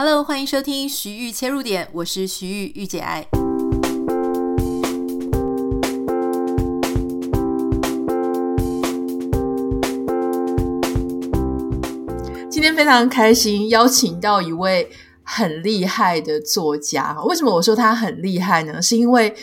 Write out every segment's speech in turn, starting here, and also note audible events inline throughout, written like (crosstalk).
Hello，欢迎收听徐玉切入点，我是徐玉御姐爱。今天非常开心，邀请到一位很厉害的作家。为什么我说他很厉害呢？是因为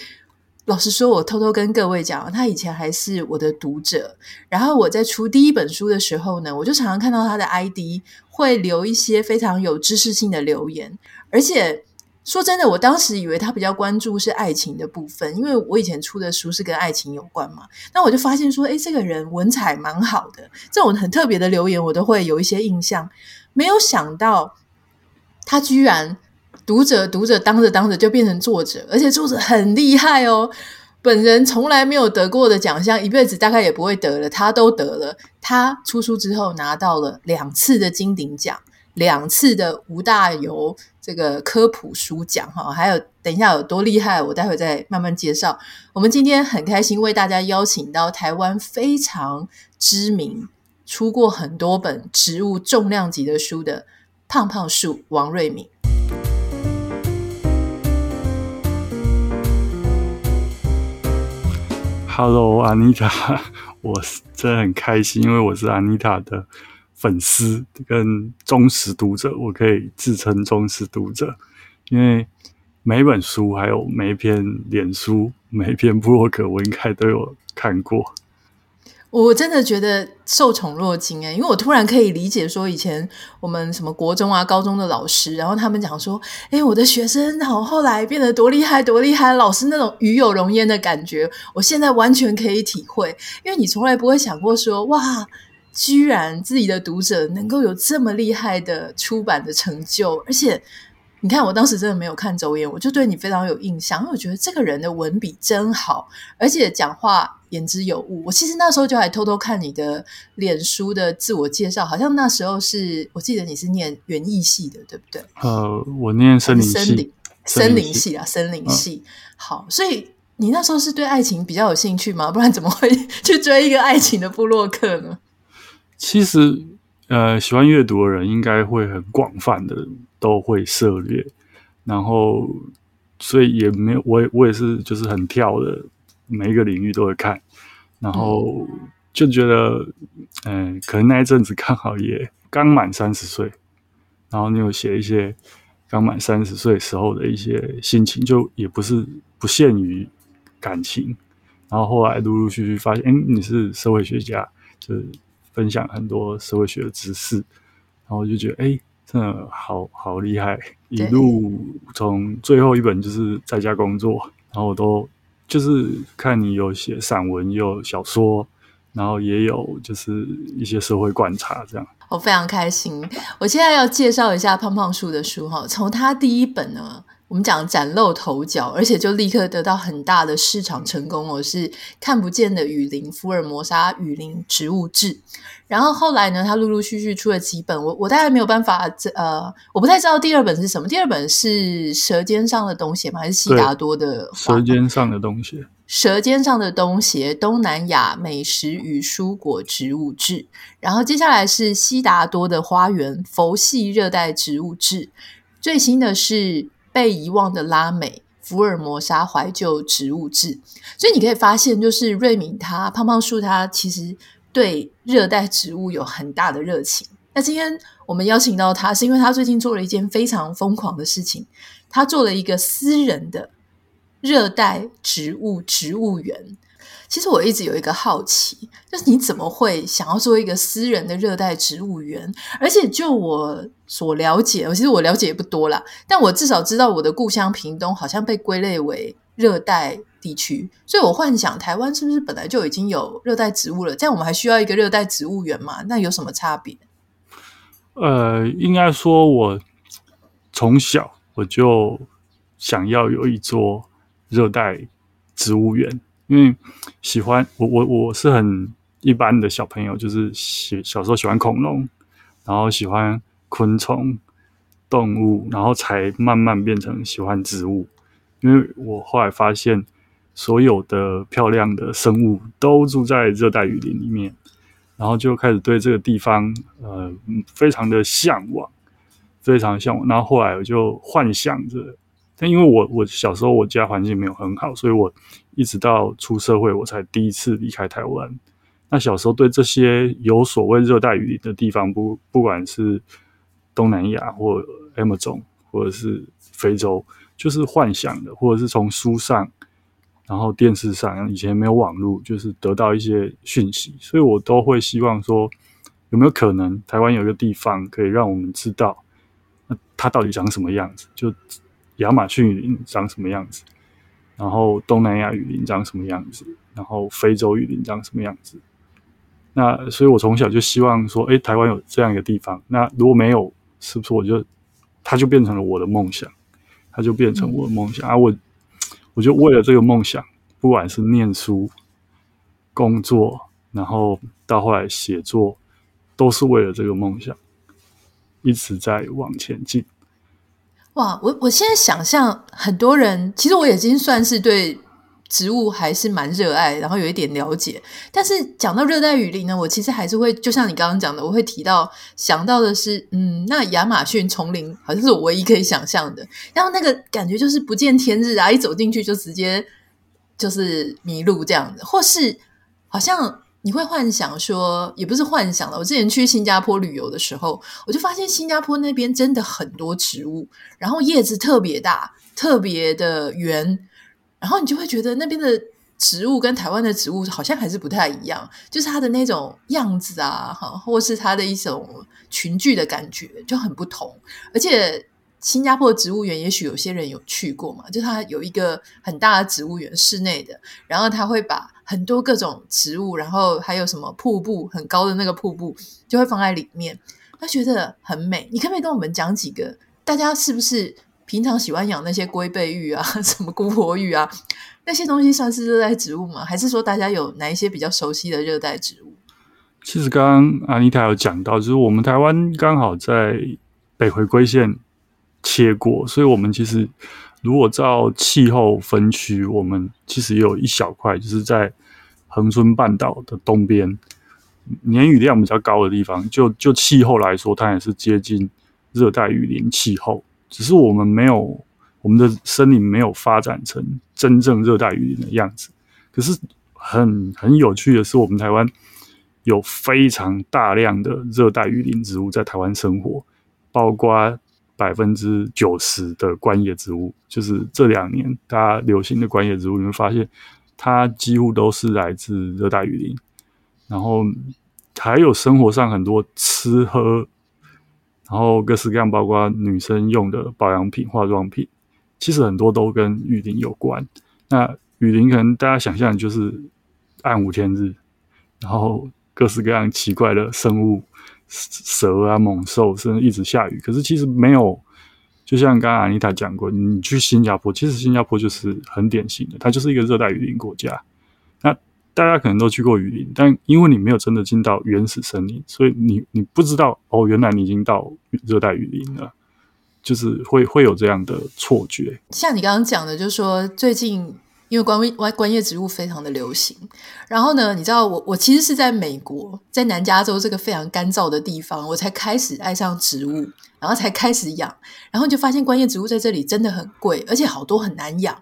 老实说，我偷偷跟各位讲，他以前还是我的读者。然后我在出第一本书的时候呢，我就常常看到他的 ID 会留一些非常有知识性的留言。而且说真的，我当时以为他比较关注是爱情的部分，因为我以前出的书是跟爱情有关嘛。那我就发现说，诶，这个人文采蛮好的，这种很特别的留言我都会有一些印象。没有想到他居然。读者读者当着当着就变成作者，而且作者很厉害哦。本人从来没有得过的奖项，一辈子大概也不会得了，他都得了。他出书之后拿到了两次的金鼎奖，两次的吴大猷这个科普书奖哈，还有等一下有多厉害，我待会再慢慢介绍。我们今天很开心为大家邀请到台湾非常知名、出过很多本植物重量级的书的胖胖树王瑞敏。Hello，安妮塔，我是真的很开心，因为我是安妮塔的粉丝跟忠实读者，我可以自称忠实读者，因为每本书，还有每一篇脸书，每一篇部落格，我应该都有看过。我真的觉得受宠若惊诶，因为我突然可以理解说，以前我们什么国中啊、高中的老师，然后他们讲说，诶，我的学生好后来变得多厉害、多厉害，老师那种与有荣焉的感觉，我现在完全可以体会。因为你从来不会想过说，哇，居然自己的读者能够有这么厉害的出版的成就，而且。你看，我当时真的没有看走眼，我就对你非常有印象，因为我觉得这个人的文笔真好，而且讲话言之有物。我其实那时候就还偷偷看你的脸书的自我介绍，好像那时候是我记得你是念园艺系的，对不对？呃，我念森林系，森林，森林系啊，森林系。嗯、好，所以你那时候是对爱情比较有兴趣吗？不然怎么会 (laughs) 去追一个爱情的部落客呢？其实，呃，喜欢阅读的人应该会很广泛的。都会涉猎，然后所以也没有，我也我也是就是很跳的，每一个领域都会看，然后就觉得，嗯、呃，可能那一阵子刚好也刚满三十岁，然后你有写一些刚满三十岁时候的一些心情，就也不是不限于感情，然后后来陆陆续续发现，哎，你是社会学家，就是分享很多社会学的知识，然后就觉得，哎。真的好好厉害！一路从最后一本就是在家工作，然后我都就是看你有写散文，也有小说，然后也有就是一些社会观察这样。我非常开心。我现在要介绍一下胖胖叔的书哈，从他第一本呢。我们讲崭露头角，而且就立刻得到很大的市场成功哦，是看不见的雨林——福尔摩沙雨林植物志。然后后来呢，他陆陆续续出了几本，我我大概没有办法，呃，我不太知道第二本是什么。第二本是《舌尖上的东西》吗？还是悉达多的《舌尖上的东西》？《舌尖上的东西》东南亚美食与蔬果植物志。然后接下来是悉达多的《花园佛系热带植物志》。最新的是。被遗忘的拉美福尔摩沙怀旧植物志，所以你可以发现，就是瑞敏他胖胖树他其实对热带植物有很大的热情。那今天我们邀请到他，是因为他最近做了一件非常疯狂的事情，他做了一个私人的热带植物植物园。其实我一直有一个好奇，就是你怎么会想要做一个私人的热带植物园？而且就我所了解，其实我了解也不多啦，但我至少知道我的故乡屏东好像被归类为热带地区，所以我幻想台湾是不是本来就已经有热带植物了？这样我们还需要一个热带植物园吗？那有什么差别？呃，应该说我从小我就想要有一座热带植物园。因为喜欢我我我是很一般的小朋友，就是喜小时候喜欢恐龙，然后喜欢昆虫、动物，然后才慢慢变成喜欢植物。因为我后来发现，所有的漂亮的生物都住在热带雨林里面，然后就开始对这个地方呃非常的向往，非常向往。然后后来我就幻想着，但因为我我小时候我家环境没有很好，所以我一直到出社会我才第一次离开台湾。那小时候对这些有所谓热带雨林的地方，不不管是东南亚或 Amazon 或者是非洲，就是幻想的，或者是从书上，然后电视上，以前没有网络，就是得到一些讯息，所以我都会希望说，有没有可能台湾有一个地方可以让我们知道，那它到底长什么样子？就亚马逊雨林长什么样子，然后东南亚雨林长什么样子，然后非洲雨林长什么样子？那所以，我从小就希望说，诶，台湾有这样一个地方。那如果没有，是不是我就，它就变成了我的梦想，它就变成我的梦想。而、嗯啊、我，我就为了这个梦想，不管是念书、工作，然后到后来写作，都是为了这个梦想，一直在往前进。哇，我我现在想象，很多人其实我已经算是对。植物还是蛮热爱，然后有一点了解。但是讲到热带雨林呢，我其实还是会，就像你刚刚讲的，我会提到想到的是，嗯，那亚马逊丛林好像是我唯一可以想象的。然后那个感觉就是不见天日啊，一走进去就直接就是迷路这样子，或是好像你会幻想说，也不是幻想了。我之前去新加坡旅游的时候，我就发现新加坡那边真的很多植物，然后叶子特别大，特别的圆。然后你就会觉得那边的植物跟台湾的植物好像还是不太一样，就是它的那种样子啊，哈，或是它的一种群聚的感觉就很不同。而且新加坡植物园，也许有些人有去过嘛，就它有一个很大的植物园，室内的，然后它会把很多各种植物，然后还有什么瀑布，很高的那个瀑布，就会放在里面，他觉得很美。你可不可以跟我们讲几个？大家是不是？平常喜欢养那些龟背芋啊，(laughs) 什么姑婆芋啊，那些东西算是热带植物吗？还是说大家有哪一些比较熟悉的热带植物？其实刚刚阿妮塔有讲到，就是我们台湾刚好在北回归线切过，所以我们其实如果照气候分区，我们其实也有一小块，就是在恒春半岛的东边，年雨量比较高的地方，就就气候来说，它也是接近热带雨林气候。只是我们没有，我们的森林没有发展成真正热带雨林的样子。可是很很有趣的是，我们台湾有非常大量的热带雨林植物在台湾生活，包括百分之九十的观叶植物，就是这两年大家流行的观叶植物，你会发现它几乎都是来自热带雨林。然后还有生活上很多吃喝。然后各式各样，包括女生用的保养品、化妆品，其实很多都跟雨林有关。那雨林可能大家想象就是暗无天日，然后各式各样奇怪的生物，蛇啊、猛兽，甚至一直下雨。可是其实没有，就像刚刚安妮塔讲过，你去新加坡，其实新加坡就是很典型的，它就是一个热带雨林国家。那大家可能都去过雨林，但因为你没有真的进到原始森林，所以你你不知道哦，原来你已经到热带雨林了，就是会会有这样的错觉。像你刚刚讲的，就是说最近因为观观观叶植物非常的流行，然后呢，你知道我我其实是在美国，在南加州这个非常干燥的地方，我才开始爱上植物，然后才开始养，然后就发现观叶植物在这里真的很贵，而且好多很难养。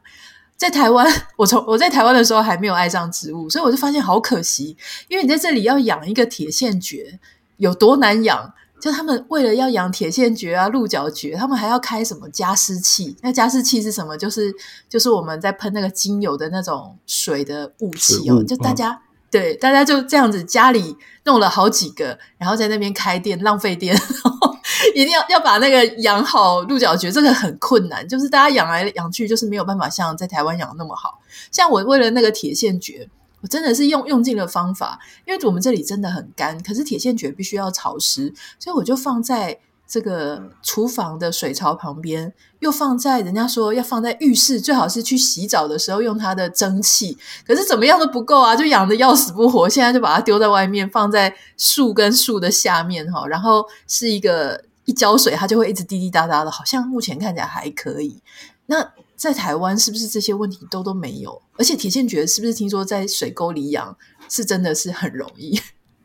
在台湾，我从我在台湾的时候还没有爱上植物，所以我就发现好可惜。因为你在这里要养一个铁线蕨，有多难养？就他们为了要养铁线蕨啊、鹿角蕨，他们还要开什么加湿器？那加湿器是什么？就是就是我们在喷那个精油的那种水的雾气哦。就大家、嗯、对大家就这样子家里弄了好几个，然后在那边开店浪费电。(laughs) 然后一定要要把那个养好鹿角蕨，这个很困难，就是大家养来养去，就是没有办法像在台湾养的那么好。像我为了那个铁线蕨，我真的是用用尽了方法，因为我们这里真的很干，可是铁线蕨必须要潮湿，所以我就放在这个厨房的水槽旁边，又放在人家说要放在浴室，最好是去洗澡的时候用它的蒸汽，可是怎么样都不够啊，就养的要死不活。现在就把它丢在外面，放在树跟树的下面哈，然后是一个。一浇水，它就会一直滴滴答答的，好像目前看起来还可以。那在台湾是不是这些问题都都没有？而且铁线蕨是不是听说在水沟里养是真的是很容易？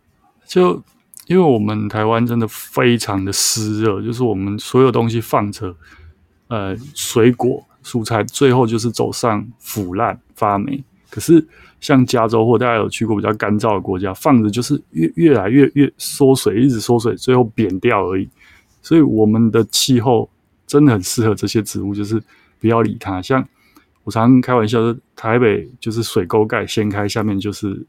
(laughs) 就因为我们台湾真的非常的湿热，就是我们所有东西放着，呃，水果、蔬菜，最后就是走上腐烂发霉。可是像加州或大家有去过比较干燥的国家，放着就是越越来越越缩水，一直缩水，最后扁掉而已。所以我们的气候真的很适合这些植物，就是不要理它。像我常常开玩笑说，台北就是水沟盖掀开，下面就是。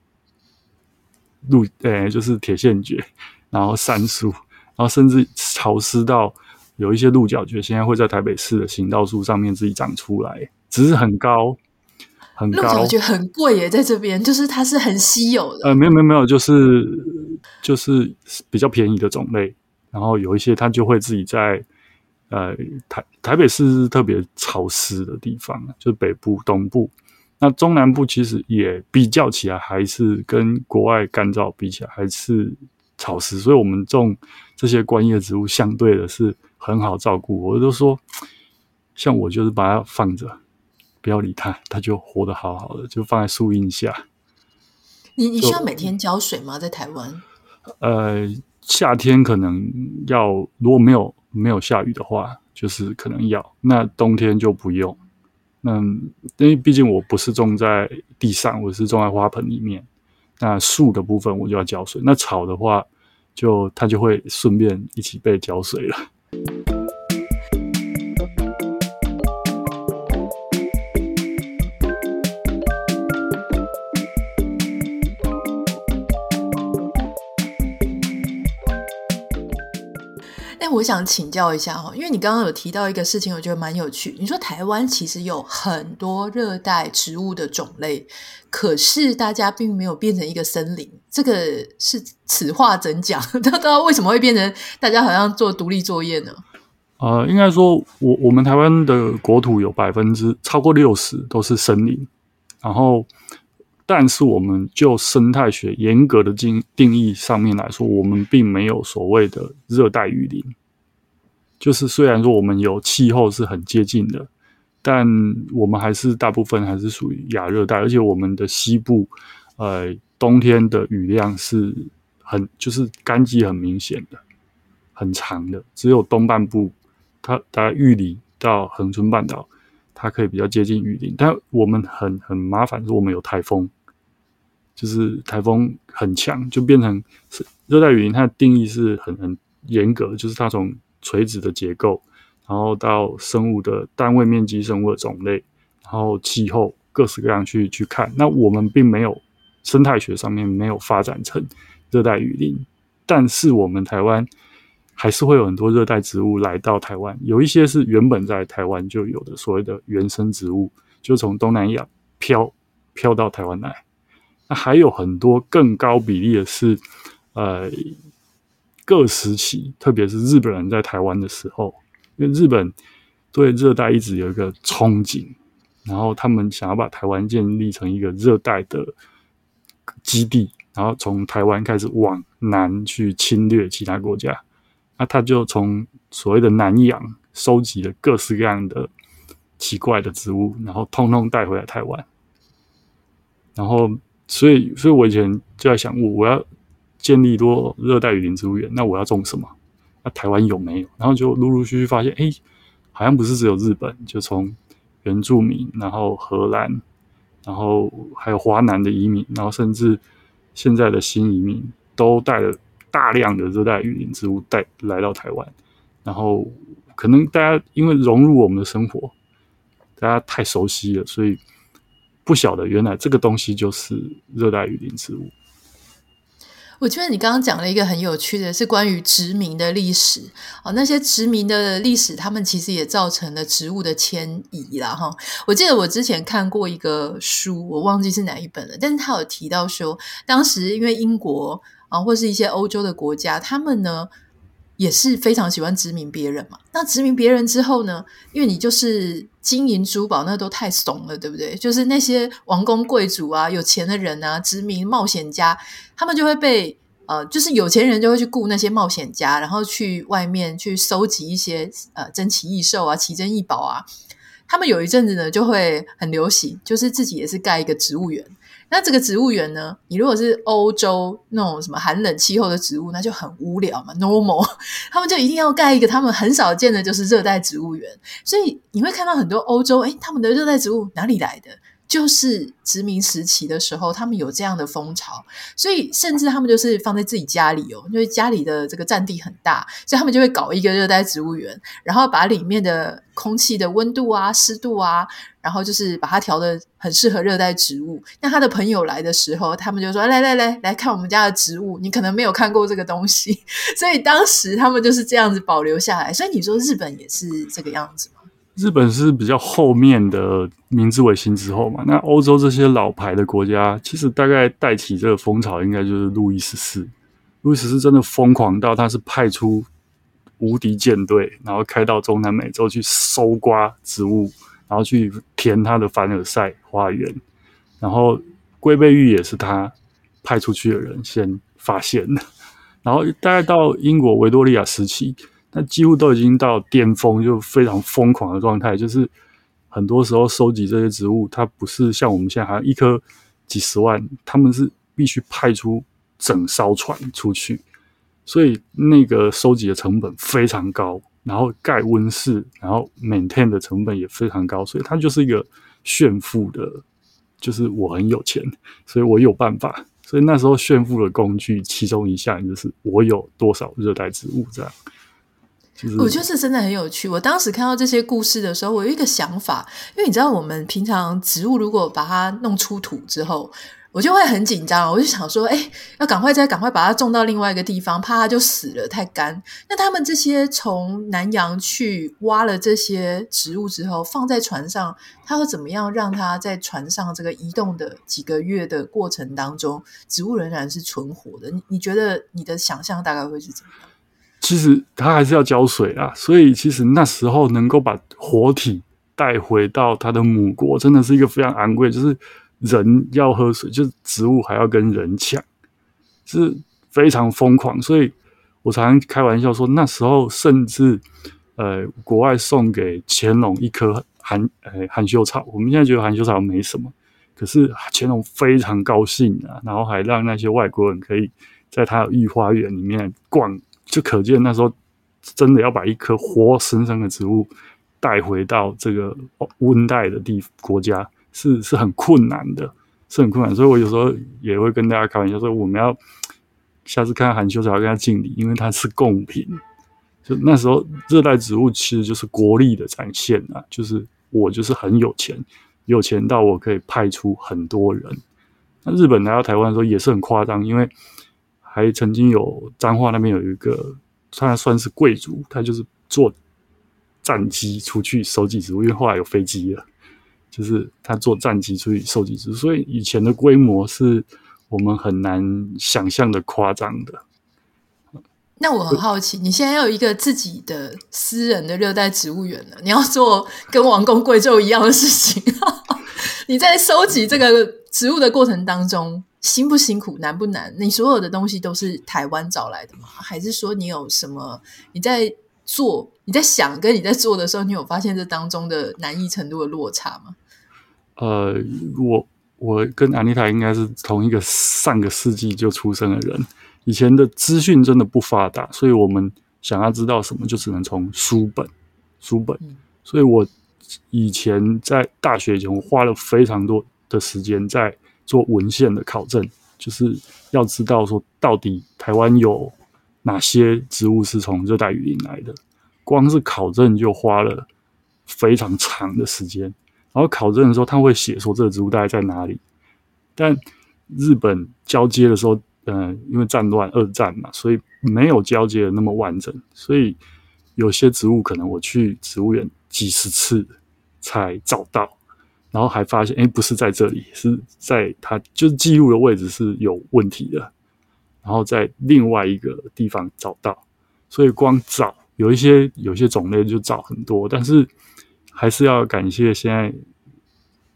路诶，就是铁线蕨，然后杉树，然后甚至潮湿到有一些鹿角蕨，现在会在台北市的行道树上面自己长出来，只是很高，很高。鹿角蕨很贵耶，在这边就是它是很稀有的。呃，没有没有没有，就是就是比较便宜的种类，然后有一些它就会自己在呃台台北市是特别潮湿的地方，就是北部东部。那中南部其实也比较起来，还是跟国外干燥比起来，还是潮湿，所以我们种这些观叶植物相对的是很好照顾。我都说，像我就是把它放着，不要理它，它就活得好好的，就放在树荫下。你你需要每天浇水吗？在台湾？呃，夏天可能要，如果没有没有下雨的话，就是可能要。那冬天就不用。嗯，因为毕竟我不是种在地上，我是种在花盆里面。那树的部分我就要浇水，那草的话就它就会顺便一起被浇水了。我想请教一下哈，因为你刚刚有提到一个事情，我觉得蛮有趣。你说台湾其实有很多热带植物的种类，可是大家并没有变成一个森林，这个是此话怎讲？不知道为什么会变成大家好像做独立作业呢？呃，应该说我我们台湾的国土有百分之超过六十都是森林，然后但是我们就生态学严格的定定义上面来说，我们并没有所谓的热带雨林。就是虽然说我们有气候是很接近的，但我们还是大部分还是属于亚热带，而且我们的西部，呃，冬天的雨量是很就是干季很明显的，很长的。只有东半部，它大概玉里到恒春半岛，它可以比较接近雨林。但我们很很麻烦，是我们有台风，就是台风很强，就变成是热带雨林。它的定义是很很严格，就是它从垂直的结构，然后到生物的单位面积、生物的种类，然后气候各式各样去去看。那我们并没有生态学上面没有发展成热带雨林，但是我们台湾还是会有很多热带植物来到台湾，有一些是原本在台湾就有的所谓的原生植物，就从东南亚飘飘到台湾来。那还有很多更高比例的是，呃。各时期，特别是日本人在台湾的时候，因为日本对热带一直有一个憧憬，然后他们想要把台湾建立成一个热带的基地，然后从台湾开始往南去侵略其他国家。那他就从所谓的南洋收集了各式各样的奇怪的植物，然后通通带回来台湾。然后，所以，所以我以前就在想，我我要。建立多热带雨林植物园，那我要种什么？那台湾有没有？然后就陆陆续续发现，哎，好像不是只有日本，就从原住民，然后荷兰，然后还有华南的移民，然后甚至现在的新移民，都带了大量的热带雨林植物带来到台湾。然后可能大家因为融入我们的生活，大家太熟悉了，所以不晓得原来这个东西就是热带雨林植物。我觉得你刚刚讲了一个很有趣的，是关于殖民的历史哦。那些殖民的历史，他们其实也造成了植物的迁移啦。哈。我记得我之前看过一个书，我忘记是哪一本了，但是他有提到说，当时因为英国啊，或是一些欧洲的国家，他们呢也是非常喜欢殖民别人嘛。那殖民别人之后呢，因为你就是金银珠宝，那都太怂了，对不对？就是那些王公贵族啊、有钱的人啊、殖民冒险家。他们就会被呃，就是有钱人就会去雇那些冒险家，然后去外面去收集一些呃珍奇异兽啊、奇珍异宝啊。他们有一阵子呢，就会很流行，就是自己也是盖一个植物园，那这个植物园呢，你如果是欧洲那种什么寒冷气候的植物，那就很无聊嘛，normal。(laughs) 他们就一定要盖一个他们很少见的，就是热带植物园。所以你会看到很多欧洲，诶，他们的热带植物哪里来的？就是殖民时期的时候，他们有这样的风潮，所以甚至他们就是放在自己家里哦，因为家里的这个占地很大，所以他们就会搞一个热带植物园，然后把里面的空气的温度啊、湿度啊，然后就是把它调的很适合热带植物。那他的朋友来的时候，他们就说：“来来来，来看我们家的植物，你可能没有看过这个东西。(laughs) ”所以当时他们就是这样子保留下来。所以你说日本也是这个样子吗？日本是比较后面的明治维新之后嘛，那欧洲这些老牌的国家，其实大概带起这个风潮，应该就是路易十四。路易十四真的疯狂到他是派出无敌舰队，然后开到中南美洲去搜刮植物，然后去填他的凡尔赛花园。然后龟背玉也是他派出去的人先发现的。然后大概到英国维多利亚时期。那几乎都已经到巅峰，就非常疯狂的状态。就是很多时候收集这些植物，它不是像我们现在好像一颗几十万，他们是必须派出整艘船出去，所以那个收集的成本非常高，然后盖温室，然后 maintain 的成本也非常高，所以它就是一个炫富的，就是我很有钱，所以我有办法。所以那时候炫富的工具，其中一项就是我有多少热带植物这样。我觉得这真的很有趣。我当时看到这些故事的时候，我有一个想法，因为你知道，我们平常植物如果把它弄出土之后，我就会很紧张。我就想说，哎，要赶快再赶快把它种到另外一个地方，怕它就死了，太干。那他们这些从南洋去挖了这些植物之后，放在船上，它会怎么样让它在船上这个移动的几个月的过程当中，植物仍然是存活的？你你觉得你的想象大概会是怎么样？其实它还是要浇水啊，所以其实那时候能够把活体带回到它的母国，真的是一个非常昂贵。就是人要喝水，就是植物还要跟人抢，是非常疯狂。所以我常常开玩笑说，那时候甚至呃，国外送给乾隆一颗含呃含羞草，我们现在觉得含羞草没什么，可是乾隆非常高兴啊，然后还让那些外国人可以在他的御花园里面逛。就可见那时候真的要把一棵活生生的植物带回到这个温带的地国家是是很困难的，是很困难。所以我有时候也会跟大家开玩笑说，我们要下次看到含羞草要跟他敬礼，因为它是贡品。就那时候热带植物其实就是国力的展现啊，就是我就是很有钱，有钱到我可以派出很多人。那日本来到台湾的时候也是很夸张，因为。还曾经有彰化那边有一个，他算是贵族，他就是坐战机出去收集植物，因为后来有飞机了，就是他坐战机出去收集植物，所以以前的规模是我们很难想象的夸张的。那我很好奇，你现在要有一个自己的私人的热带植物园了，你要做跟王公贵胄一样的事情，(laughs) 你在收集这个植物的过程当中。辛不辛苦，难不难？你所有的东西都是台湾找来的吗？还是说你有什么？你在做、你在想、跟你在做的时候，你有发现这当中的难易程度的落差吗？呃，我我跟安妮塔应该是同一个上个世纪就出生的人。以前的资讯真的不发达，所以我们想要知道什么，就只能从书本、书本。嗯。所以我以前在大学以前，我花了非常多的时间在。做文献的考证，就是要知道说到底台湾有哪些植物是从热带雨林来的。光是考证就花了非常长的时间。然后考证的时候，他会写说这个植物大概在哪里。但日本交接的时候，嗯、因为战乱、二战嘛，所以没有交接的那么完整。所以有些植物可能我去植物园几十次才找到。然后还发现，哎，不是在这里，是在它就是记录的位置是有问题的，然后在另外一个地方找到，所以光找有一些有些种类就找很多，但是还是要感谢现在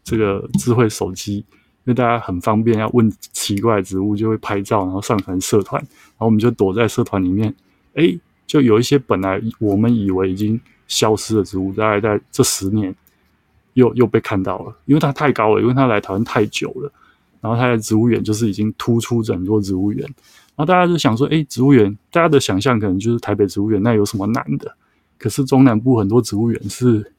这个智慧手机，因为大家很方便，要问奇怪植物就会拍照，然后上传社团，然后我们就躲在社团里面，哎，就有一些本来我们以为已经消失的植物，大概在这十年。又又被看到了，因为它太高了，因为它来台湾太久了，然后它的植物园就是已经突出整座植物园，然后大家就想说，哎，植物园，大家的想象可能就是台北植物园，那有什么难的？可是中南部很多植物园是，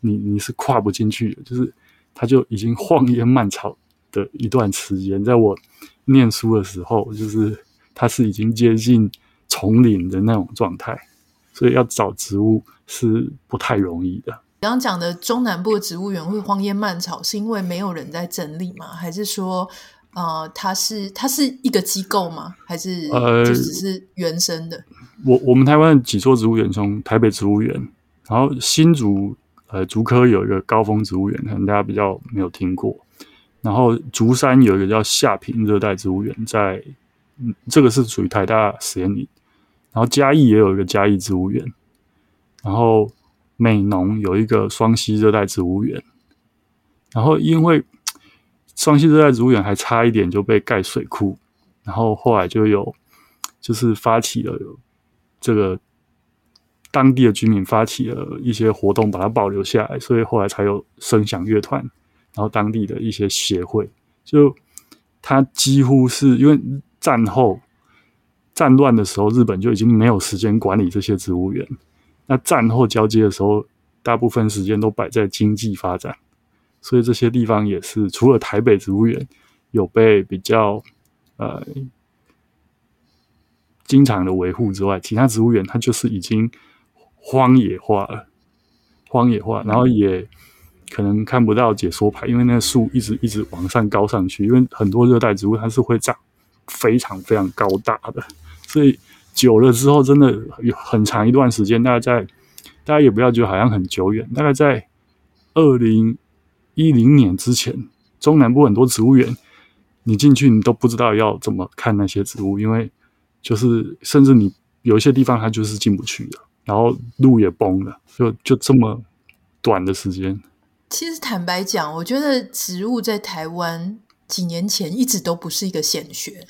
你你是跨不进去的，就是它就已经荒烟蔓草的一段时间，在我念书的时候，就是它是已经接近丛林的那种状态，所以要找植物是不太容易的。刚刚讲的中南部的植物园会荒烟蔓草，是因为没有人在整理吗？还是说，呃，它是它是一个机构吗？还是呃，就只是原生的？我我们台湾几座植物园，从台北植物园，然后新竹呃竹科有一个高峰植物园，可能大家比较没有听过。然后竹山有一个叫夏平热带植物园，在嗯，这个是属于台大实验林。然后嘉义也有一个嘉义植物园，然后。美浓有一个双溪热带植物园，然后因为双溪热带植物园还差一点就被盖水库，然后后来就有就是发起了这个当地的居民发起了一些活动，把它保留下来，所以后来才有声响乐团，然后当地的一些协会，就它几乎是因为战后战乱的时候，日本就已经没有时间管理这些植物园。那战后交接的时候，大部分时间都摆在经济发展，所以这些地方也是除了台北植物园有被比较呃经常的维护之外，其他植物园它就是已经荒野化了，荒野化，然后也可能看不到解说牌，因为那树一直一直往上高上去，因为很多热带植物它是会长非常非常高大的，所以。久了之后，真的有很长一段时间，大概在大家也不要觉得好像很久远，大概在二零一零年之前，中南部很多植物园，你进去你都不知道要怎么看那些植物，因为就是甚至你有一些地方它就是进不去的，然后路也崩了，就就这么短的时间。其实坦白讲，我觉得植物在台湾几年前一直都不是一个显学。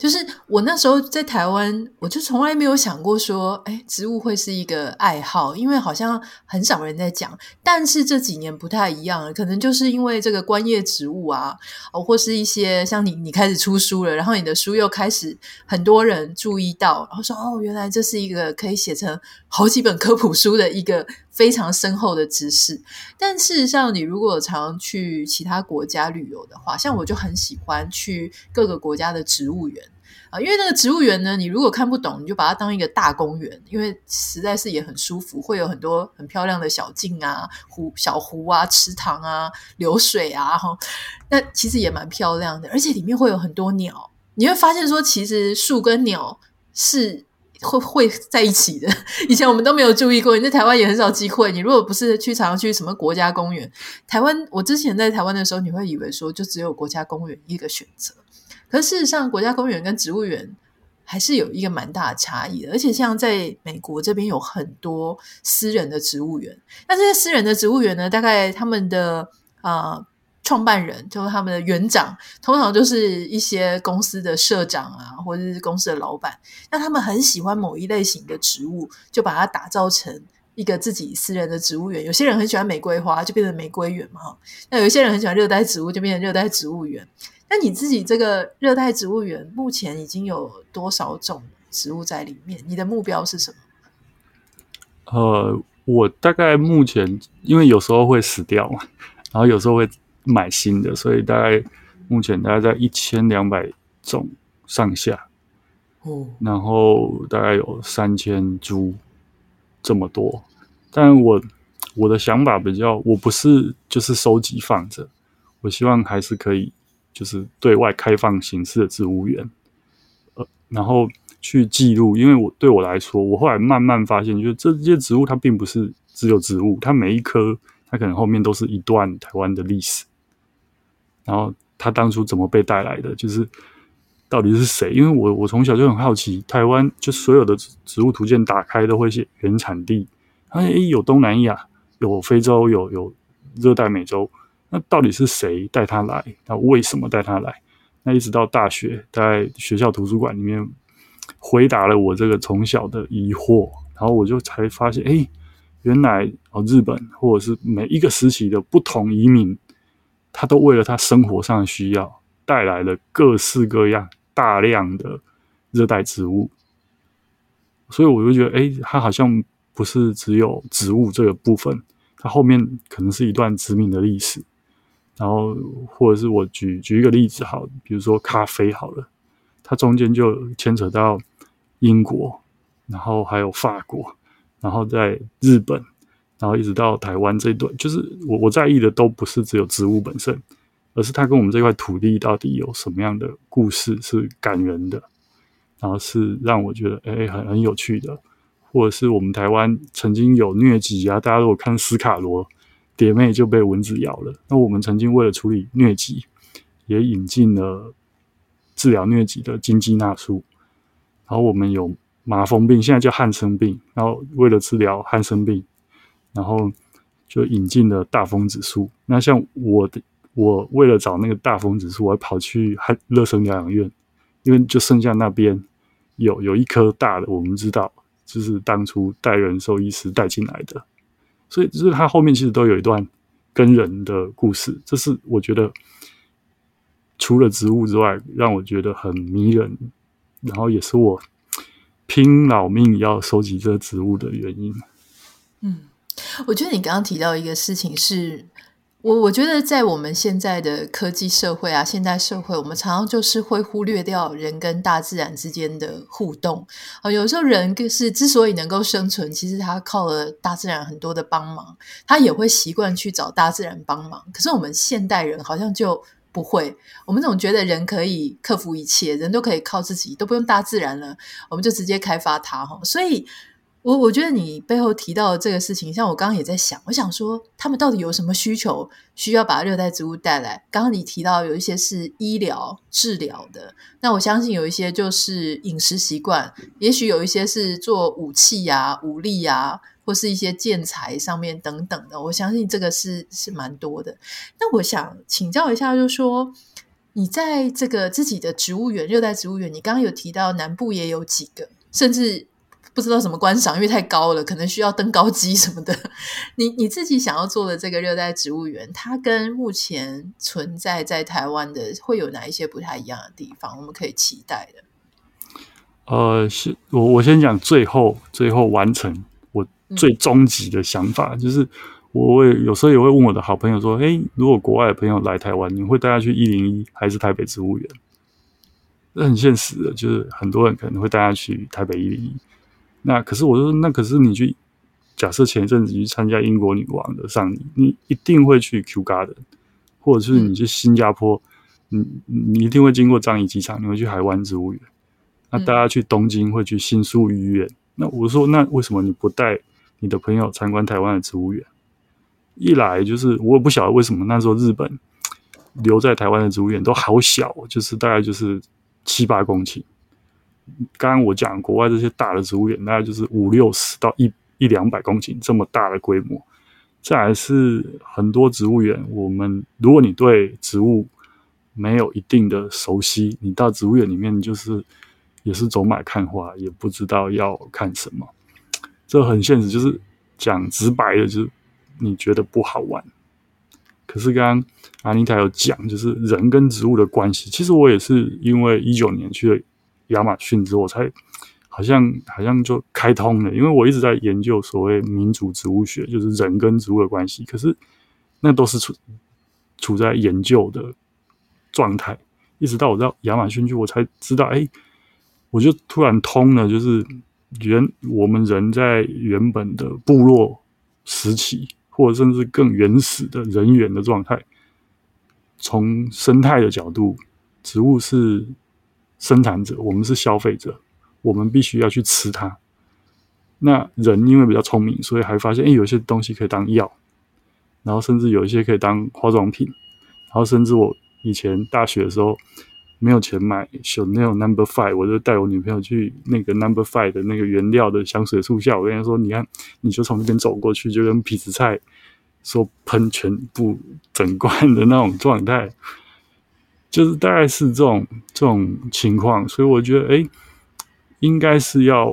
就是我那时候在台湾，我就从来没有想过说，哎，植物会是一个爱好，因为好像很少人在讲。但是这几年不太一样了，可能就是因为这个观叶植物啊，哦，或是一些像你，你开始出书了，然后你的书又开始很多人注意到，然后说，哦，原来这是一个可以写成好几本科普书的一个非常深厚的知识。但事实上，你如果常去其他国家旅游的话，像我就很喜欢去各个国家的植物园。啊，因为那个植物园呢，你如果看不懂，你就把它当一个大公园，因为实在是也很舒服，会有很多很漂亮的小径啊、湖、小湖啊、池塘啊、流水啊，哈，那其实也蛮漂亮的，而且里面会有很多鸟，你会发现说，其实树跟鸟是会会在一起的。(laughs) 以前我们都没有注意过，你在台湾也很少机会。你如果不是去常常去什么国家公园，台湾，我之前在台湾的时候，你会以为说就只有国家公园一个选择。可事实上，国家公园跟植物园还是有一个蛮大的差异的。而且，像在美国这边有很多私人的植物园，那这些私人的植物园呢，大概他们的啊、呃、创办人就是他们的园长，通常就是一些公司的社长啊，或者是公司的老板。那他们很喜欢某一类型的植物，就把它打造成一个自己私人的植物园。有些人很喜欢玫瑰花，就变成玫瑰园嘛。那有些人很喜欢热带植物，就变成热带植物园。那你自己这个热带植物园目前已经有多少种植物在里面？你的目标是什么？呃，我大概目前因为有时候会死掉嘛，然后有时候会买新的，所以大概目前大概在一千两百种上下。哦，然后大概有三千株这么多。但我我的想法比较，我不是就是收集放着，我希望还是可以。就是对外开放形式的植物园，呃，然后去记录。因为我对我来说，我后来慢慢发现，就是这些植物它并不是只有植物，它每一棵它可能后面都是一段台湾的历史。然后它当初怎么被带来的，就是到底是谁？因为我我从小就很好奇，台湾就所有的植物图鉴打开都会写原产地，哎，有东南亚，有非洲，有有热带美洲。那到底是谁带他来？他为什么带他来？那一直到大学，在学校图书馆里面回答了我这个从小的疑惑，然后我就才发现，哎，原来哦，日本或者是每一个时期的不同移民，他都为了他生活上的需要带来了各式各样大量的热带植物，所以我就觉得，哎，它好像不是只有植物这个部分，它后面可能是一段殖民的历史。然后，或者是我举举一个例子，好，比如说咖啡好了，它中间就牵扯到英国，然后还有法国，然后在日本，然后一直到台湾这一段，就是我我在意的都不是只有植物本身，而是它跟我们这块土地到底有什么样的故事是感人的，然后是让我觉得哎很很有趣的，或者是我们台湾曾经有疟疾啊，大家如果看斯卡罗。蝶妹就被蚊子咬了。那我们曾经为了处理疟疾，也引进了治疗疟疾的金鸡纳树。然后我们有麻风病，现在叫汉生病。然后为了治疗汉生病，然后就引进了大风子树。那像我的，我为了找那个大风子树，我还跑去汉乐生疗养院，因为就剩下那边有有一棵大的，我们知道，就是当初戴仁兽医师带进来的。所以，就是它后面其实都有一段跟人的故事，这是我觉得除了植物之外，让我觉得很迷人，然后也是我拼老命要收集这植物的原因。嗯，我觉得你刚刚提到一个事情是。我我觉得在我们现在的科技社会啊，现代社会，我们常常就是会忽略掉人跟大自然之间的互动啊。有时候人是之所以能够生存，其实他靠了大自然很多的帮忙，他也会习惯去找大自然帮忙。可是我们现代人好像就不会，我们总觉得人可以克服一切，人都可以靠自己，都不用大自然了，我们就直接开发它哈。所以。我我觉得你背后提到这个事情，像我刚刚也在想，我想说他们到底有什么需求，需要把热带植物带来？刚刚你提到有一些是医疗治疗的，那我相信有一些就是饮食习惯，也许有一些是做武器呀、武力呀，或是一些建材上面等等的。我相信这个是是蛮多的。那我想请教一下，就是说你在这个自己的植物园、热带植物园，你刚刚有提到南部也有几个，甚至。不知道怎么观赏，因为太高了，可能需要登高机什么的。(laughs) 你你自己想要做的这个热带植物园，它跟目前存在在台湾的会有哪一些不太一样的地方？我们可以期待的。呃，是我我先讲最后最后完成我最终极的想法，嗯、就是我会有时候也会问我的好朋友说：“诶，如果国外的朋友来台湾，你会带他去一零一还是台北植物园？”这很现实的，就是很多人可能会带他去台北一零一。那可是我说，那可是你去假设前一阵子你去参加英国女王的丧礼，你一定会去 QGARD 或者是你去新加坡，你你一定会经过樟宜机场，你会去海湾植物园。那大家去东京会去新宿御苑。那我说，那为什么你不带你的朋友参观台湾的植物园？一来就是我也不晓得为什么那时候日本留在台湾的植物园都好小，就是大概就是七八公顷。刚刚我讲国外这些大的植物园，大概就是五六十到一一两百公顷这么大的规模。再来是很多植物园，我们如果你对植物没有一定的熟悉，你到植物园里面就是也是走马看花，也不知道要看什么。这很现实，就是讲直白的，就是你觉得不好玩。可是刚刚阿妮塔有讲，就是人跟植物的关系。其实我也是因为一九年去了。亚马逊之后，我才好像好像就开通了，因为我一直在研究所谓民主植物学，就是人跟植物的关系。可是那都是处处在研究的状态，一直到我到亚马逊去，我才知道，哎，我就突然通了，就是原我们人在原本的部落时期，或者甚至更原始的人猿的状态，从生态的角度，植物是。生产者，我们是消费者，我们必须要去吃它。那人因为比较聪明，所以还发现，哎，有些东西可以当药，然后甚至有一些可以当化妆品，然后甚至我以前大学的时候没有钱买 Chanel Number Five，我就带我女朋友去那个 Number Five 的那个原料的香水树下，我跟她说，你看，你就从那边走过去，就跟痞子蔡说喷全部整罐的那种状态。就是大概是这种这种情况，所以我觉得，哎，应该是要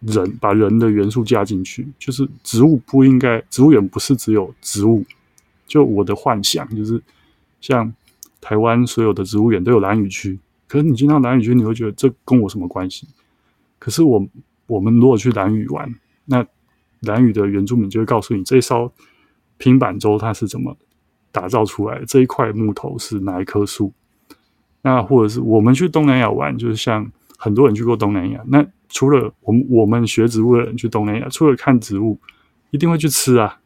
人把人的元素加进去。就是植物不应该，植物园不是只有植物。就我的幻想，就是像台湾所有的植物园都有兰屿区，可是你进到兰屿区，你会觉得这跟我什么关系？可是我我们如果去兰屿玩，那兰屿的原住民就会告诉你，这一艘拼板舟它是怎么打造出来，这一块木头是哪一棵树？那或者是我们去东南亚玩，就是像很多人去过东南亚，那除了我们我们学植物的人去东南亚，除了看植物，一定会去吃啊。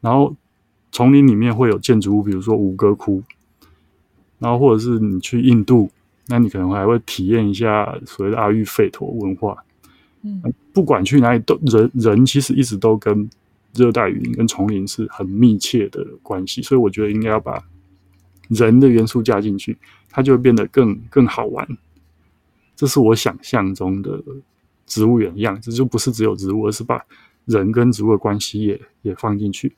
然后丛林里面会有建筑物，比如说吴哥窟。然后或者是你去印度，那你可能还会体验一下所谓的阿育吠陀文化。嗯，不管去哪里，都人人其实一直都跟热带雨林跟丛林是很密切的关系，所以我觉得应该要把人的元素加进去，它就会变得更更好玩。这是我想象中的植物园样子，就不是只有植物，而是把人跟植物的关系也也放进去，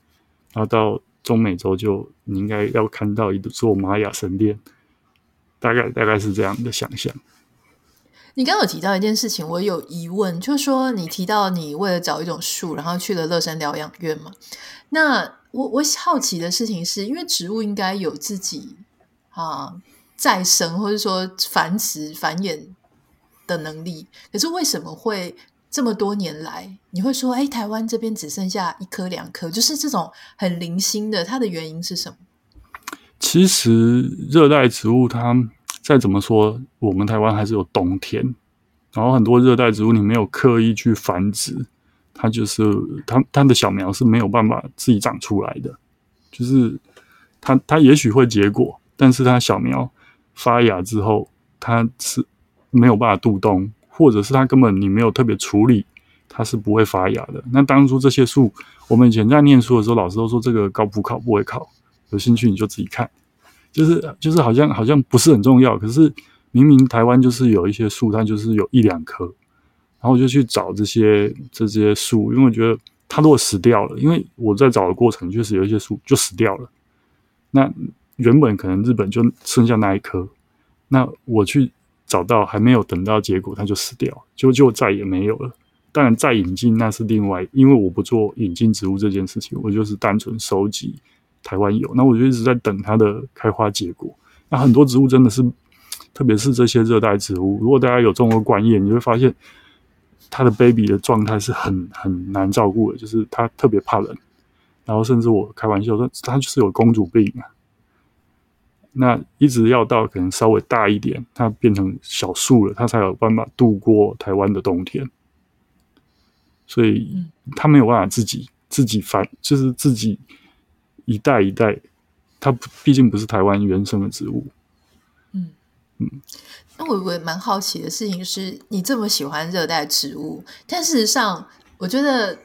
然后到中美洲就你应该要看到一座玛雅神殿，大概大概是这样的想象。你刚刚有提到一件事情，我有疑问，就是说你提到你为了找一种树，然后去了乐山疗养院嘛？那我我好奇的事情是，因为植物应该有自己啊再生或者说繁殖繁衍的能力，可是为什么会这么多年来你会说，哎，台湾这边只剩下一颗两颗，就是这种很零星的，它的原因是什么？其实热带植物它再怎么说，我们台湾还是有冬天，然后很多热带植物你没有刻意去繁殖。它就是它，它的小苗是没有办法自己长出来的，就是它，它也许会结果，但是它小苗发芽之后，它是没有办法度冬，或者是它根本你没有特别处理，它是不会发芽的。那当初这些树，我们以前在念书的时候，老师都说这个高普考不会考，有兴趣你就自己看，就是就是好像好像不是很重要，可是明明台湾就是有一些树，它就是有一两棵。然后我就去找这些这些树，因为我觉得它如果死掉了，因为我在找的过程确实有一些树就死掉了。那原本可能日本就剩下那一棵，那我去找到还没有等到结果，它就死掉，就就再也没有了。当然再引进那是另外，因为我不做引进植物这件事情，我就是单纯收集台湾有。那我就一直在等它的开花结果。那很多植物真的是，特别是这些热带植物，如果大家有种过观叶，你会发现。他的 baby 的状态是很很难照顾的，就是他特别怕冷，然后甚至我开玩笑说他就是有公主病啊。那一直要到可能稍微大一点，它变成小树了，它才有办法度过台湾的冬天。所以它没有办法自己自己繁，就是自己一代一代，它毕竟不是台湾原生的植物。嗯嗯。那我我蛮好奇的事情是，你这么喜欢热带植物，但事实上，我觉得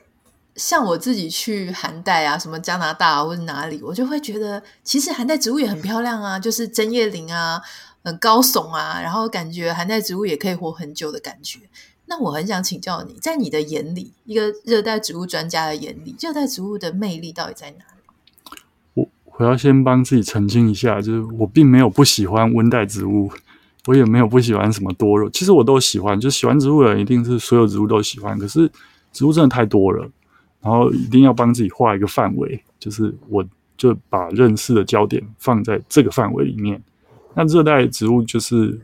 像我自己去寒带啊，什么加拿大啊，或者哪里，我就会觉得，其实寒带植物也很漂亮啊，就是针叶林啊，很高耸啊，然后感觉寒带植物也可以活很久的感觉。那我很想请教你，在你的眼里，一个热带植物专家的眼里，热带植物的魅力到底在哪里？我我要先帮自己澄清一下，就是我并没有不喜欢温带植物。我也没有不喜欢什么多肉，其实我都喜欢。就喜欢植物的人一定是所有植物都喜欢，可是植物真的太多了，然后一定要帮自己画一个范围，就是我就把认识的焦点放在这个范围里面。那热带植物就是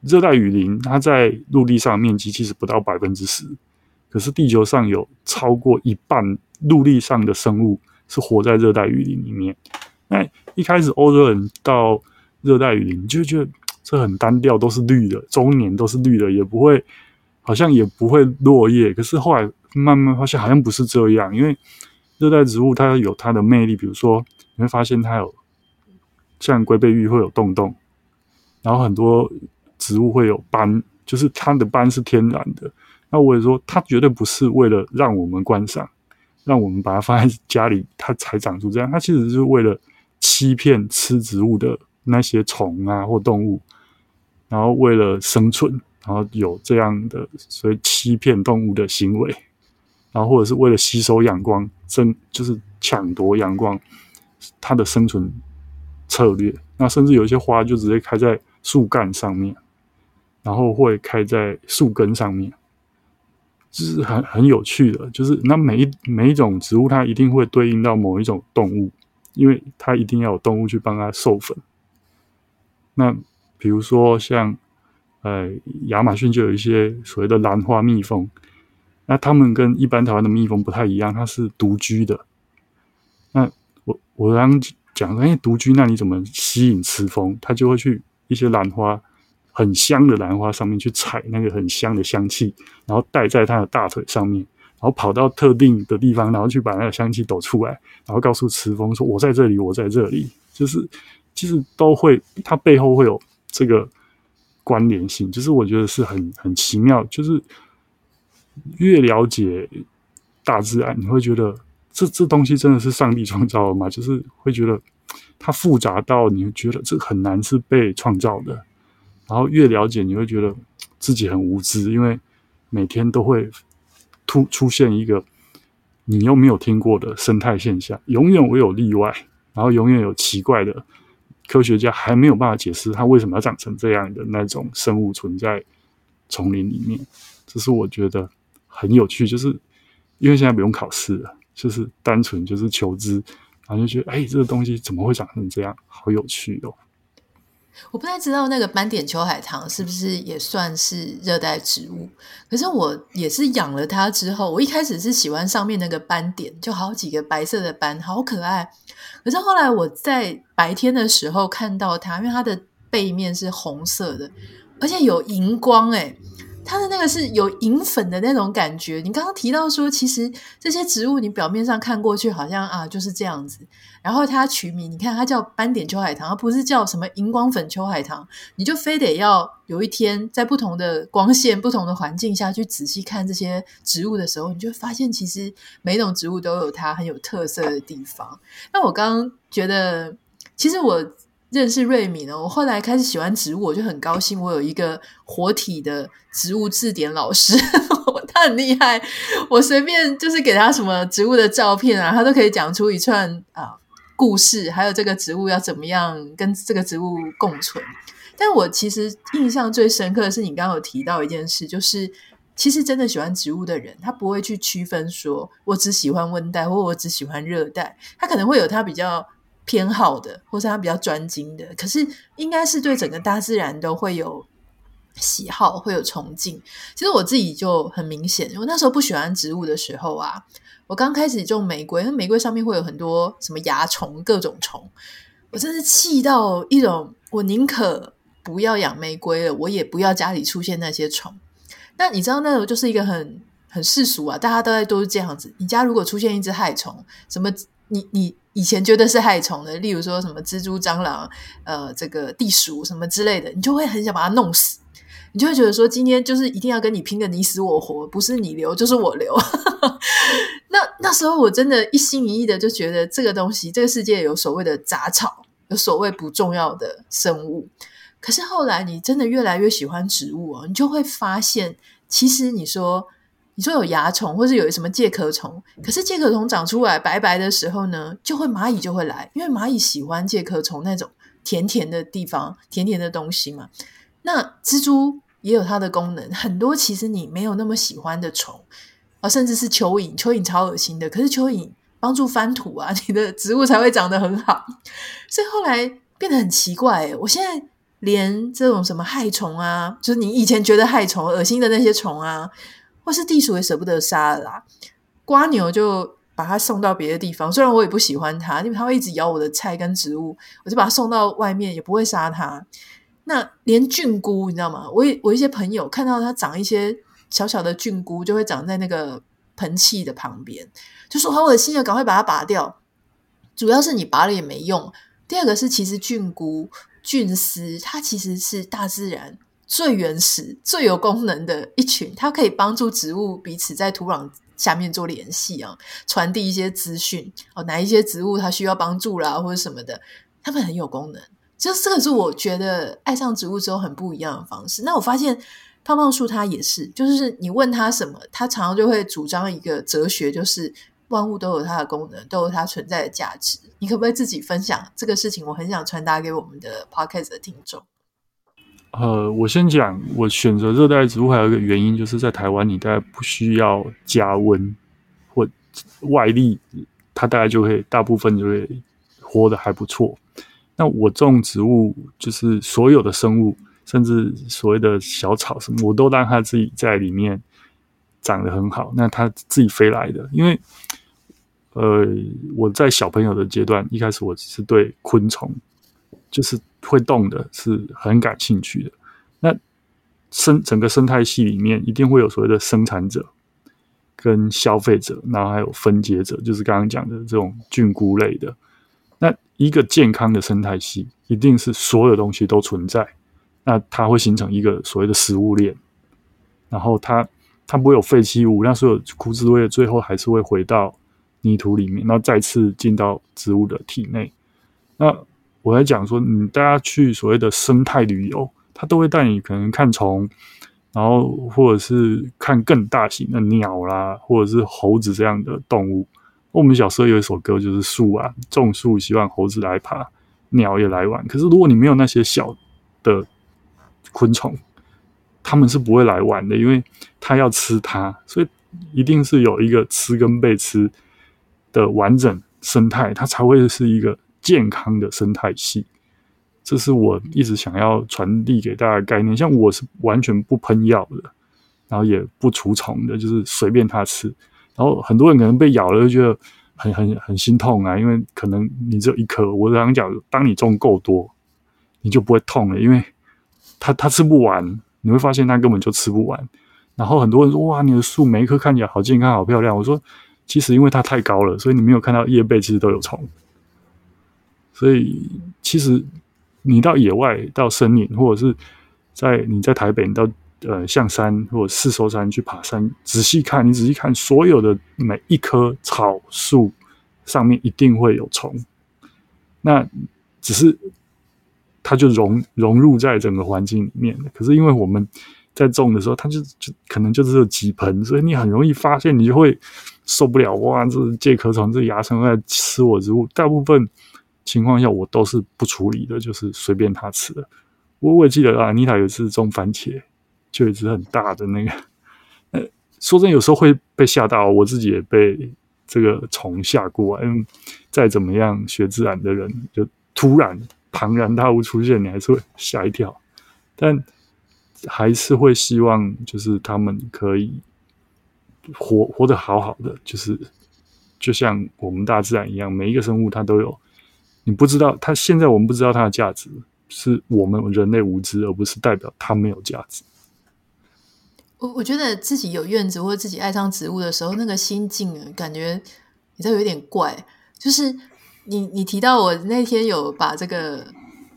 热带雨林，它在陆地上面积其实不到百分之十，可是地球上有超过一半陆地上的生物是活在热带雨林里面。那一开始欧洲人到热带雨林就觉得。这很单调，都是绿的，终年都是绿的，也不会，好像也不会落叶。可是后来慢慢发现，好像不是这样，因为热带植物它有它的魅力。比如说，你会发现它有像龟背玉会有洞洞，然后很多植物会有斑，就是它的斑是天然的。那我也说，它绝对不是为了让我们观赏，让我们把它放在家里，它才长出这样。它其实是为了欺骗吃植物的那些虫啊或动物。然后为了生存，然后有这样的所谓欺骗动物的行为，然后或者是为了吸收阳光，争就是抢夺阳光，它的生存策略。那甚至有一些花就直接开在树干上面，然后会开在树根上面，就是很很有趣的。就是那每一每一种植物，它一定会对应到某一种动物，因为它一定要有动物去帮它授粉。那比如说像呃亚马逊就有一些所谓的兰花蜜蜂，那它们跟一般台湾的蜜蜂不太一样，它是独居的。那我我刚讲，哎，独居，那你怎么吸引雌蜂？它就会去一些兰花很香的兰花上面去采那个很香的香气，然后戴在它的大腿上面，然后跑到特定的地方，然后去把那个香气抖出来，然后告诉雌蜂说：“我在这里，我在这里。”就是其实都会，它背后会有这个关联性，就是我觉得是很很奇妙。就是越了解大自然，你会觉得。这这东西真的是上帝创造的吗？就是会觉得它复杂到你会觉得这很难是被创造的，然后越了解你会觉得自己很无知，因为每天都会突出现一个你又没有听过的生态现象，永远会有例外，然后永远有奇怪的科学家还没有办法解释它为什么要长成这样的那种生物存在丛林里面，这是我觉得很有趣，就是因为现在不用考试了。就是单纯就是求知，然后就觉得哎，这个东西怎么会长成这样？好有趣哦！我不太知道那个斑点秋海棠是不是也算是热带植物。可是我也是养了它之后，我一开始是喜欢上面那个斑点，就好几个白色的斑，好可爱。可是后来我在白天的时候看到它，因为它的背面是红色的，而且有荧光，哎。它的那个是有银粉的那种感觉。你刚刚提到说，其实这些植物你表面上看过去好像啊就是这样子，然后它取名，你看它叫斑点秋海棠，它不是叫什么荧光粉秋海棠，你就非得要有一天在不同的光线、不同的环境下去仔细看这些植物的时候，你就发现其实每种植物都有它很有特色的地方。那我刚刚觉得，其实我。认识瑞闵呢，我后来开始喜欢植物，我就很高兴。我有一个活体的植物字典老师，(laughs) 他很厉害。我随便就是给他什么植物的照片啊，他都可以讲出一串啊故事，还有这个植物要怎么样跟这个植物共存。但我其实印象最深刻的是，你刚刚有提到一件事，就是其实真的喜欢植物的人，他不会去区分说我只喜欢温带，或我只喜欢热带，他可能会有他比较。偏好的，或是他比较专精的，可是应该是对整个大自然都会有喜好，会有崇敬。其实我自己就很明显，我那时候不喜欢植物的时候啊，我刚开始种玫瑰，那玫瑰上面会有很多什么蚜虫，各种虫，我真是气到一种，我宁可不要养玫瑰了，我也不要家里出现那些虫。那你知道，那种就是一个很很世俗啊，大家都在都是这样子。你家如果出现一只害虫，什么你你。以前觉得是害虫的，例如说什么蜘蛛、蟑螂、呃，这个地鼠什么之类的，你就会很想把它弄死。你就会觉得说，今天就是一定要跟你拼个你死我活，不是你留就是我留。(laughs) 那那时候我真的一心一意的就觉得这个东西，这个世界有所谓的杂草，有所谓不重要的生物。可是后来你真的越来越喜欢植物哦，你就会发现，其实你说。你说有蚜虫，或是有什么介壳虫，可是介壳虫长出来白白的时候呢，就会蚂蚁就会来，因为蚂蚁喜欢介壳虫那种甜甜的地方，甜甜的东西嘛。那蜘蛛也有它的功能，很多其实你没有那么喜欢的虫啊，甚至是蚯蚓，蚯蚓超恶心的，可是蚯蚓帮助翻土啊，(laughs) 你的植物才会长得很好。所以后来变得很奇怪欸，我现在连这种什么害虫啊，就是你以前觉得害虫恶心的那些虫啊。或是地鼠也舍不得杀了啦，瓜牛就把它送到别的地方。虽然我也不喜欢它，因为它会一直咬我的菜跟植物，我就把它送到外面，也不会杀它。那连菌菇，你知道吗？我我一些朋友看到它长一些小小的菌菇，就会长在那个盆器的旁边，就说好恶心啊，赶快把它拔掉。主要是你拔了也没用。第二个是，其实菌菇、菌丝，它其实是大自然。最原始、最有功能的一群，它可以帮助植物彼此在土壤下面做联系啊，传递一些资讯哦。哪一些植物它需要帮助啦，或者什么的，它们很有功能。就这个是我觉得爱上植物之后很不一样的方式。那我发现胖胖树它也是，就是你问他什么，他常常就会主张一个哲学，就是万物都有它的功能，都有它存在的价值。你可不可以自己分享这个事情？我很想传达给我们的 Podcast 的听众。呃，我先讲，我选择热带植物还有一个原因，就是在台湾，你大概不需要加温或外力，它大概就会大部分就会活得还不错。那我种植物，就是所有的生物，甚至所谓的小草什么，我都让它自己在里面长得很好。那它自己飞来的，因为呃，我在小朋友的阶段，一开始我只是对昆虫，就是会动的，是很感兴趣的。那生整个生态系里面，一定会有所谓的生产者。跟消费者，然后还有分解者，就是刚刚讲的这种菌菇类的。那一个健康的生态系，一定是所有东西都存在，那它会形成一个所谓的食物链。然后它它不会有废弃物，那所有枯枝落叶最后还是会回到泥土里面，然后再次进到植物的体内。那我在讲说，你大家去所谓的生态旅游，他都会带你可能看虫。然后，或者是看更大型的鸟啦，或者是猴子这样的动物。我们小时候有一首歌，就是树啊，种树希望猴子来爬，鸟也来玩。可是如果你没有那些小的昆虫，他们是不会来玩的，因为它要吃它，所以一定是有一个吃跟被吃的完整生态，它才会是一个健康的生态系。这是我一直想要传递给大家的概念。像我是完全不喷药的，然后也不除虫的，就是随便它吃。然后很多人可能被咬了，就觉得很很很心痛啊，因为可能你只有一颗。我想讲，当你种够多，你就不会痛了，因为它它吃不完，你会发现它根本就吃不完。然后很多人说：“哇，你的树每一棵看起来好健康、好漂亮。”我说：“其实因为它太高了，所以你没有看到叶背其实都有虫。”所以其实。你到野外，到森林，或者是在你在台北，到呃象山或者四兽山去爬山，仔细看，你仔细看，所有的每一棵草树上面一定会有虫。那只是它就融融入在整个环境里面。可是因为我们在种的时候，它就就可能就只有几盆，所以你很容易发现，你就会受不了。哇，这是介壳虫，这蚜虫在吃我植物，大部分。情况下，我都是不处理的，就是随便他吃的。我我也记得啊，妮塔有一次种番茄，就一只很大的那个。(laughs) 呃，说真，有时候会被吓到，我自己也被这个虫吓过。嗯，再怎么样学自然的人，就突然庞然大物出现，你还是会吓一跳。但还是会希望，就是他们可以活活得好好的，就是就像我们大自然一样，每一个生物它都有。你不知道，它现在我们不知道它的价值，是我们人类无知，而不是代表它没有价值。我我觉得自己有院子或者自己爱上植物的时候，那个心境感觉你知道有点怪。就是你你提到我那天有把这个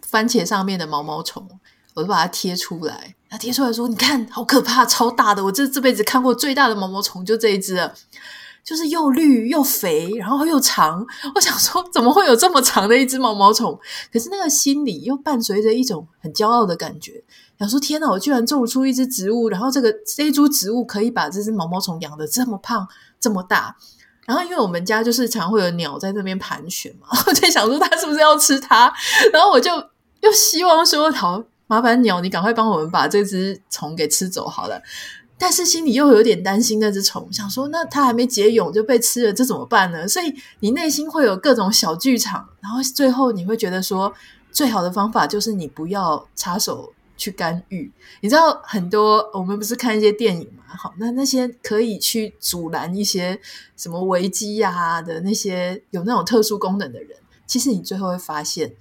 番茄上面的毛毛虫，我就把它贴出来，它贴出来说：“你看，好可怕，超大的！我这这辈子看过最大的毛毛虫就这一只了。”就是又绿又肥，然后又长。我想说，怎么会有这么长的一只毛毛虫？可是那个心里又伴随着一种很骄傲的感觉。想说，天哪，我居然种出一只植物，然后这个这一株植物可以把这只毛毛虫养得这么胖、这么大。然后，因为我们家就是常会有鸟在那边盘旋嘛，(laughs) 我在想说，它是不是要吃它？然后我就又希望说，好，麻烦鸟，你赶快帮我们把这只虫给吃走好了。但是心里又有点担心那只虫，想说那它还没结蛹就被吃了，这怎么办呢？所以你内心会有各种小剧场，然后最后你会觉得说，最好的方法就是你不要插手去干预。你知道很多我们不是看一些电影嘛？好，那那些可以去阻拦一些什么危机呀的那些有那种特殊功能的人，其实你最后会发现，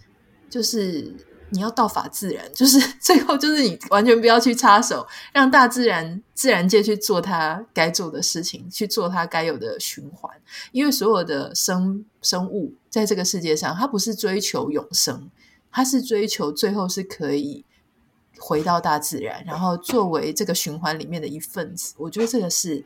就是。你要道法自然，就是 (laughs) 最后就是你完全不要去插手，让大自然、自然界去做它该做的事情，去做它该有的循环。因为所有的生生物在这个世界上，它不是追求永生，它是追求最后是可以回到大自然，然后作为这个循环里面的一份子。我觉得这个是。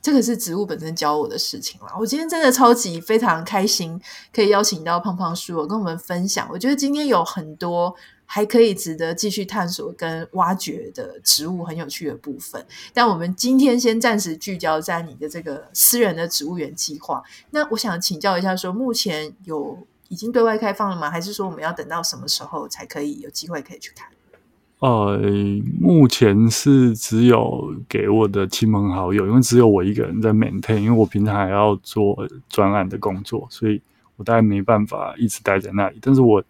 这个是植物本身教我的事情啦。我今天真的超级非常开心，可以邀请到胖胖叔跟我们分享。我觉得今天有很多还可以值得继续探索跟挖掘的植物很有趣的部分。但我们今天先暂时聚焦在你的这个私人的植物园计划。那我想请教一下说，说目前有已经对外开放了吗？还是说我们要等到什么时候才可以有机会可以去看？呃，目前是只有给我的亲朋好友，因为只有我一个人在 maintain，因为我平常还要做专案的工作，所以我大概没办法一直待在那里。但是我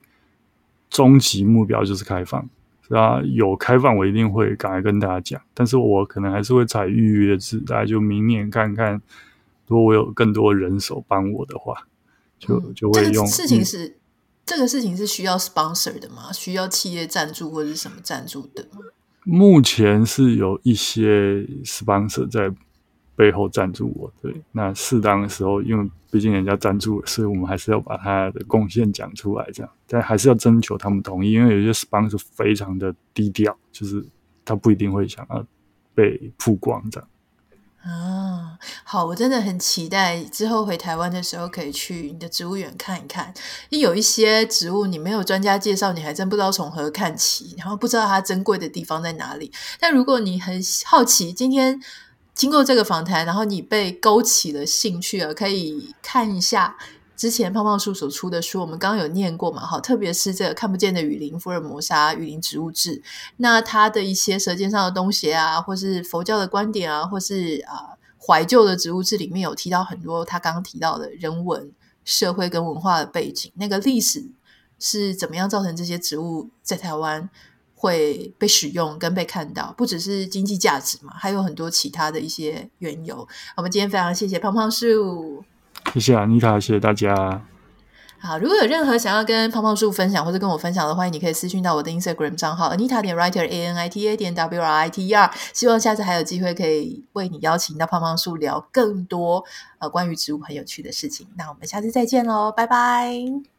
终极目标就是开放，是啊，有开放我一定会赶快跟大家讲。但是我可能还是会采预约制，大家就明年看看，如果我有更多人手帮我的话，就就会用。嗯，这个事情是。这个事情是需要 sponsor 的吗？需要企业赞助或者是什么赞助的吗？目前是有一些 sponsor 在背后赞助我。对，那适当的时候，因为毕竟人家赞助，所以我们还是要把他的贡献讲出来，这样。但还是要征求他们同意，因为有些 sponsor 非常的低调，就是他不一定会想要被曝光这样。啊，好，我真的很期待之后回台湾的时候可以去你的植物园看一看。因有一些植物你没有专家介绍，你还真不知道从何看起，然后不知道它珍贵的地方在哪里。但如果你很好奇，今天经过这个访谈，然后你被勾起了兴趣了，可以看一下。之前胖胖叔所出的书，我们刚刚有念过嘛？哈，特别是这个看不见的雨林、福尔摩沙雨林植物志，那他的一些舌尖上的东西啊，或是佛教的观点啊，或是啊怀旧的植物志里面有提到很多他刚刚提到的人文、社会跟文化的背景，那个历史是怎么样造成这些植物在台湾会被使用跟被看到，不只是经济价值嘛，还有很多其他的一些缘由。我们今天非常谢谢胖胖叔。谢谢安妮塔谢谢大家。好，如果有任何想要跟胖胖叔分享或者跟我分享的，欢迎你可以私讯到我的 Instagram 账号 Anita 点 Writer A N I T A 点 W R I T E R。希望下次还有机会可以为你邀请到胖胖叔聊更多呃关于植物很有趣的事情。那我们下次再见喽，拜拜。